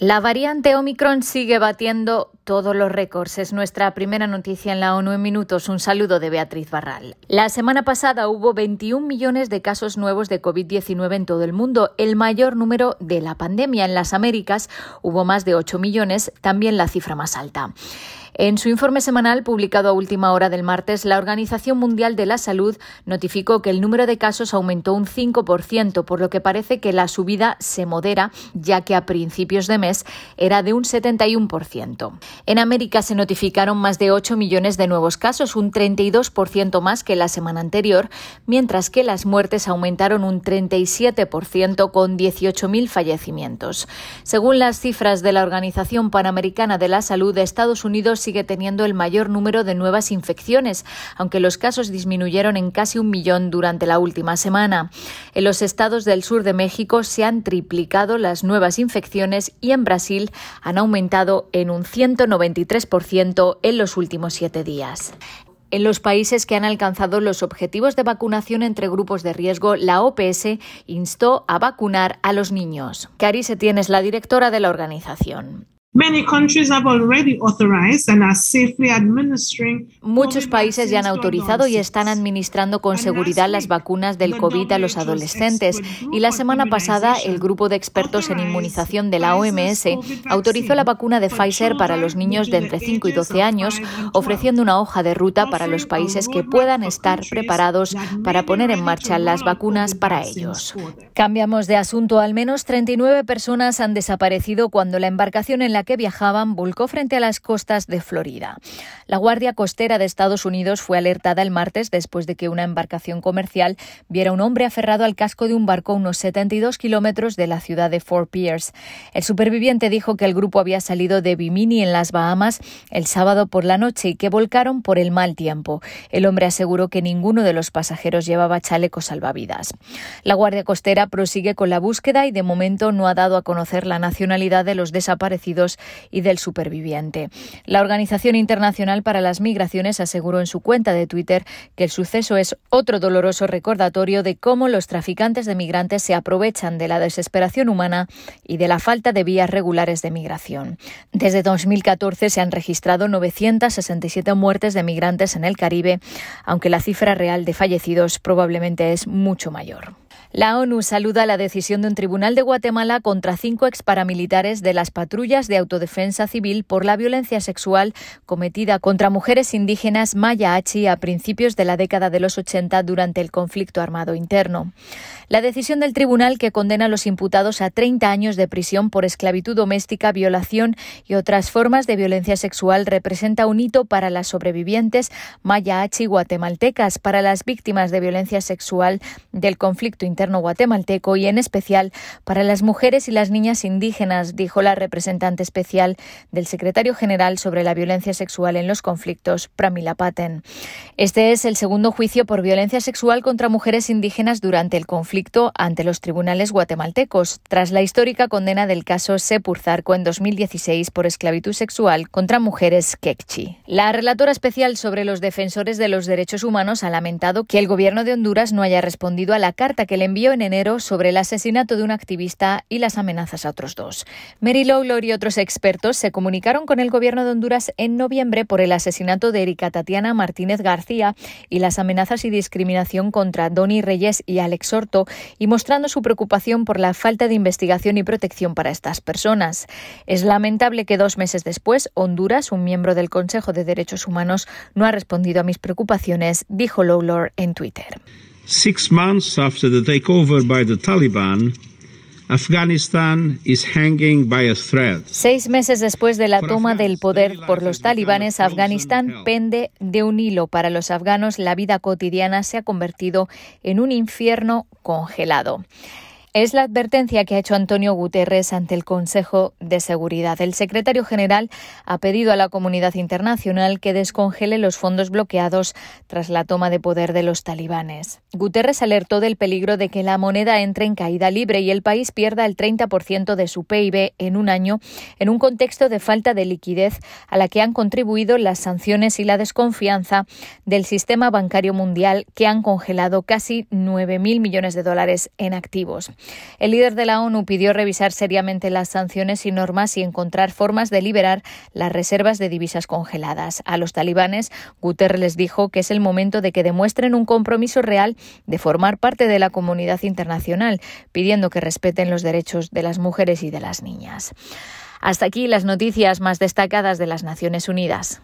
La variante Omicron sigue batiendo todos los récords. Es nuestra primera noticia en la ONU en minutos. Un saludo de Beatriz Barral. La semana pasada hubo 21 millones de casos nuevos de COVID-19 en todo el mundo, el mayor número de la pandemia. En las Américas hubo más de 8 millones, también la cifra más alta. En su informe semanal publicado a última hora del martes, la Organización Mundial de la Salud notificó que el número de casos aumentó un 5%, por lo que parece que la subida se modera, ya que a principios de mes era de un 71%. En América se notificaron más de 8 millones de nuevos casos, un 32% más que la semana anterior, mientras que las muertes aumentaron un 37% con 18.000 fallecimientos. Según las cifras de la Organización Panamericana de la Salud, Estados Unidos sigue teniendo el mayor número de nuevas infecciones, aunque los casos disminuyeron en casi un millón durante la última semana. En los estados del sur de México se han triplicado las nuevas infecciones y en Brasil han aumentado en un 193% en los últimos siete días. En los países que han alcanzado los objetivos de vacunación entre grupos de riesgo, la OPS instó a vacunar a los niños. Cari Setién es la directora de la organización. Muchos países ya han autorizado y están administrando con seguridad las vacunas del COVID a los adolescentes. Y la semana pasada, el grupo de expertos en inmunización de la OMS autorizó la vacuna de Pfizer para los niños de entre 5 y 12 años, ofreciendo una hoja de ruta para los países que puedan estar preparados para poner en marcha las vacunas para ellos. Cambiamos de asunto. Al menos 39 personas han desaparecido cuando la embarcación en la que viajaban volcó frente a las costas de Florida. La Guardia Costera de Estados Unidos fue alertada el martes después de que una embarcación comercial viera un hombre aferrado al casco de un barco unos 72 kilómetros de la ciudad de Fort Pierce. El superviviente dijo que el grupo había salido de Bimini en las Bahamas el sábado por la noche y que volcaron por el mal tiempo. El hombre aseguró que ninguno de los pasajeros llevaba chalecos salvavidas. La Guardia Costera prosigue con la búsqueda y de momento no ha dado a conocer la nacionalidad de los desaparecidos y del superviviente. La Organización Internacional para las Migraciones aseguró en su cuenta de Twitter que el suceso es otro doloroso recordatorio de cómo los traficantes de migrantes se aprovechan de la desesperación humana y de la falta de vías regulares de migración. Desde 2014 se han registrado 967 muertes de migrantes en el Caribe, aunque la cifra real de fallecidos probablemente es mucho mayor. La ONU saluda la decisión de un tribunal de Guatemala contra cinco exparamilitares de las patrullas de autodefensa civil por la violencia sexual cometida contra mujeres indígenas maya Achi a principios de la década de los 80 durante el conflicto armado interno. La decisión del tribunal que condena a los imputados a 30 años de prisión por esclavitud doméstica, violación y otras formas de violencia sexual representa un hito para las sobrevivientes maya Achi guatemaltecas, para las víctimas de violencia sexual del conflicto interno guatemalteco y en especial para las mujeres y las niñas indígenas, dijo la representante especial del secretario general sobre la violencia sexual en los conflictos, Pramila Paten. Este es el segundo juicio por violencia sexual contra mujeres indígenas durante el conflicto ante los tribunales guatemaltecos, tras la histórica condena del caso Sepurzarco en 2016 por esclavitud sexual contra mujeres quechí. La relatora especial sobre los defensores de los derechos humanos ha lamentado que el gobierno de Honduras no haya respondido a la carta que le envió en enero sobre el asesinato de un activista y las amenazas a otros dos. Mary Lawlor y otros expertos se comunicaron con el gobierno de Honduras en noviembre por el asesinato de Erika Tatiana Martínez García y las amenazas y discriminación contra Donny Reyes y Alex Orto y mostrando su preocupación por la falta de investigación y protección para estas personas. Es lamentable que dos meses después, Honduras, un miembro del Consejo de Derechos Humanos, no ha respondido a mis preocupaciones, dijo Lawlor en Twitter. Six months after the takeover by the Taliban, Afghanistan is hanging by a thread. Seis meses después de la toma del poder por los talibanes, Afganistán pende de un hilo. Para los afganos, la vida cotidiana se ha convertido en un infierno congelado. Es la advertencia que ha hecho Antonio Guterres ante el Consejo de Seguridad. El secretario general ha pedido a la comunidad internacional que descongele los fondos bloqueados tras la toma de poder de los talibanes. Guterres alertó del peligro de que la moneda entre en caída libre y el país pierda el 30% de su PIB en un año en un contexto de falta de liquidez a la que han contribuido las sanciones y la desconfianza del sistema bancario mundial que han congelado casi 9.000 millones de dólares en activos. El líder de la ONU pidió revisar seriamente las sanciones y normas y encontrar formas de liberar las reservas de divisas congeladas. A los talibanes, Guterres les dijo que es el momento de que demuestren un compromiso real de formar parte de la comunidad internacional, pidiendo que respeten los derechos de las mujeres y de las niñas. Hasta aquí las noticias más destacadas de las Naciones Unidas.